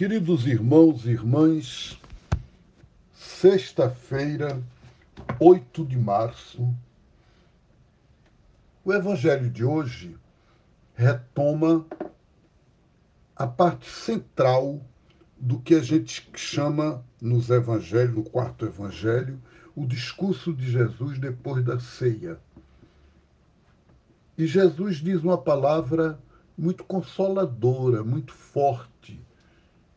Queridos irmãos e irmãs, sexta-feira, 8 de março, o evangelho de hoje retoma a parte central do que a gente chama nos evangelhos, no quarto evangelho, o discurso de Jesus depois da ceia. E Jesus diz uma palavra muito consoladora, muito forte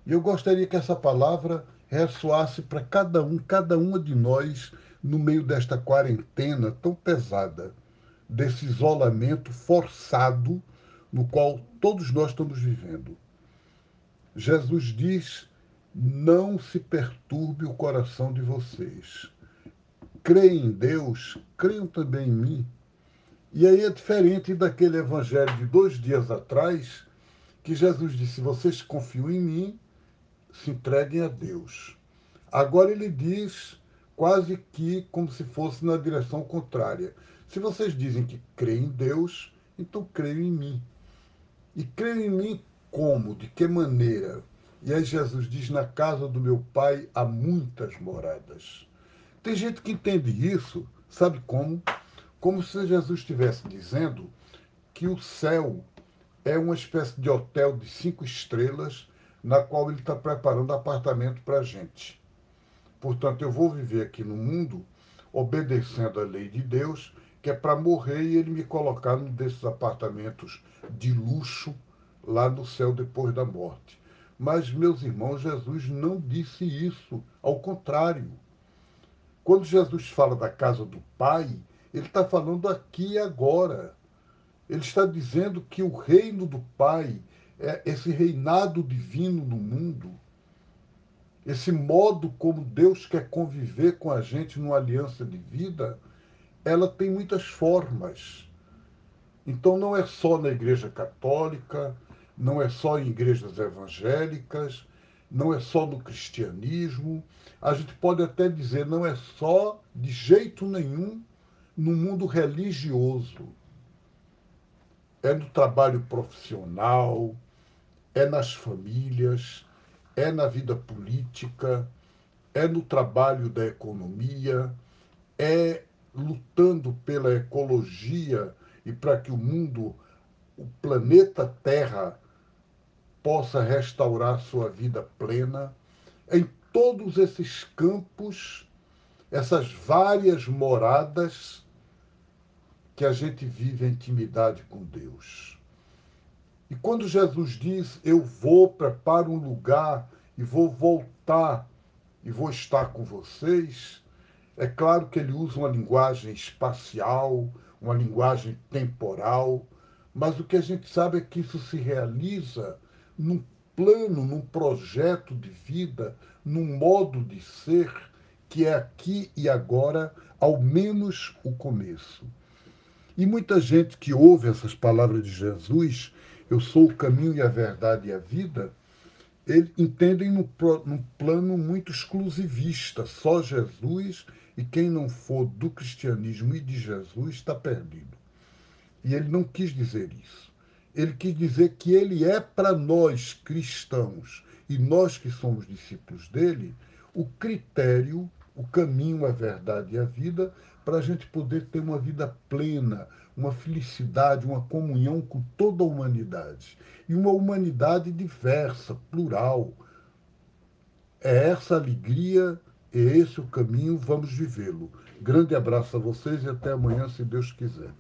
e eu gostaria que essa palavra ressoasse para cada um, cada uma de nós, no meio desta quarentena tão pesada, desse isolamento forçado no qual todos nós estamos vivendo. Jesus diz: não se perturbe o coração de vocês. Creem em Deus, creiam também em mim. E aí é diferente daquele evangelho de dois dias atrás, que Jesus disse: vocês confiam em mim, se entreguem a Deus. Agora ele diz quase que como se fosse na direção contrária. Se vocês dizem que creem em Deus, então creiam em mim. E creiam em mim como? De que maneira? E aí Jesus diz: Na casa do meu pai há muitas moradas. Tem gente que entende isso, sabe como? Como se Jesus estivesse dizendo que o céu é uma espécie de hotel de cinco estrelas na qual ele está preparando apartamento para a gente. Portanto, eu vou viver aqui no mundo obedecendo a lei de Deus, que é para morrer e ele me colocar num desses apartamentos de luxo lá no céu depois da morte. Mas, meus irmãos, Jesus não disse isso. Ao contrário. Quando Jesus fala da casa do Pai, ele está falando aqui e agora. Ele está dizendo que o reino do Pai é, esse reinado divino no mundo, esse modo como Deus quer conviver com a gente numa aliança de vida, ela tem muitas formas. Então não é só na Igreja Católica, não é só em igrejas evangélicas, não é só no cristianismo. A gente pode até dizer, não é só de jeito nenhum no mundo religioso. É no trabalho profissional, é nas famílias, é na vida política, é no trabalho da economia, é lutando pela ecologia e para que o mundo, o planeta Terra, possa restaurar sua vida plena. Em todos esses campos, essas várias moradas que a gente vive intimidade com Deus. E quando Jesus diz, eu vou, preparo um lugar e vou voltar e vou estar com vocês, é claro que ele usa uma linguagem espacial, uma linguagem temporal, mas o que a gente sabe é que isso se realiza num plano, num projeto de vida, num modo de ser que é aqui e agora, ao menos o começo. E muita gente que ouve essas palavras de Jesus eu sou o caminho e a verdade e a vida, eles entendem num, num plano muito exclusivista, só Jesus, e quem não for do cristianismo e de Jesus está perdido. E ele não quis dizer isso. Ele quis dizer que ele é para nós cristãos e nós que somos discípulos dele, o critério, o caminho, a verdade e a vida para a gente poder ter uma vida plena, uma felicidade, uma comunhão com toda a humanidade. E uma humanidade diversa, plural. É essa alegria, é esse o caminho, vamos vivê-lo. Grande abraço a vocês e até amanhã, se Deus quiser.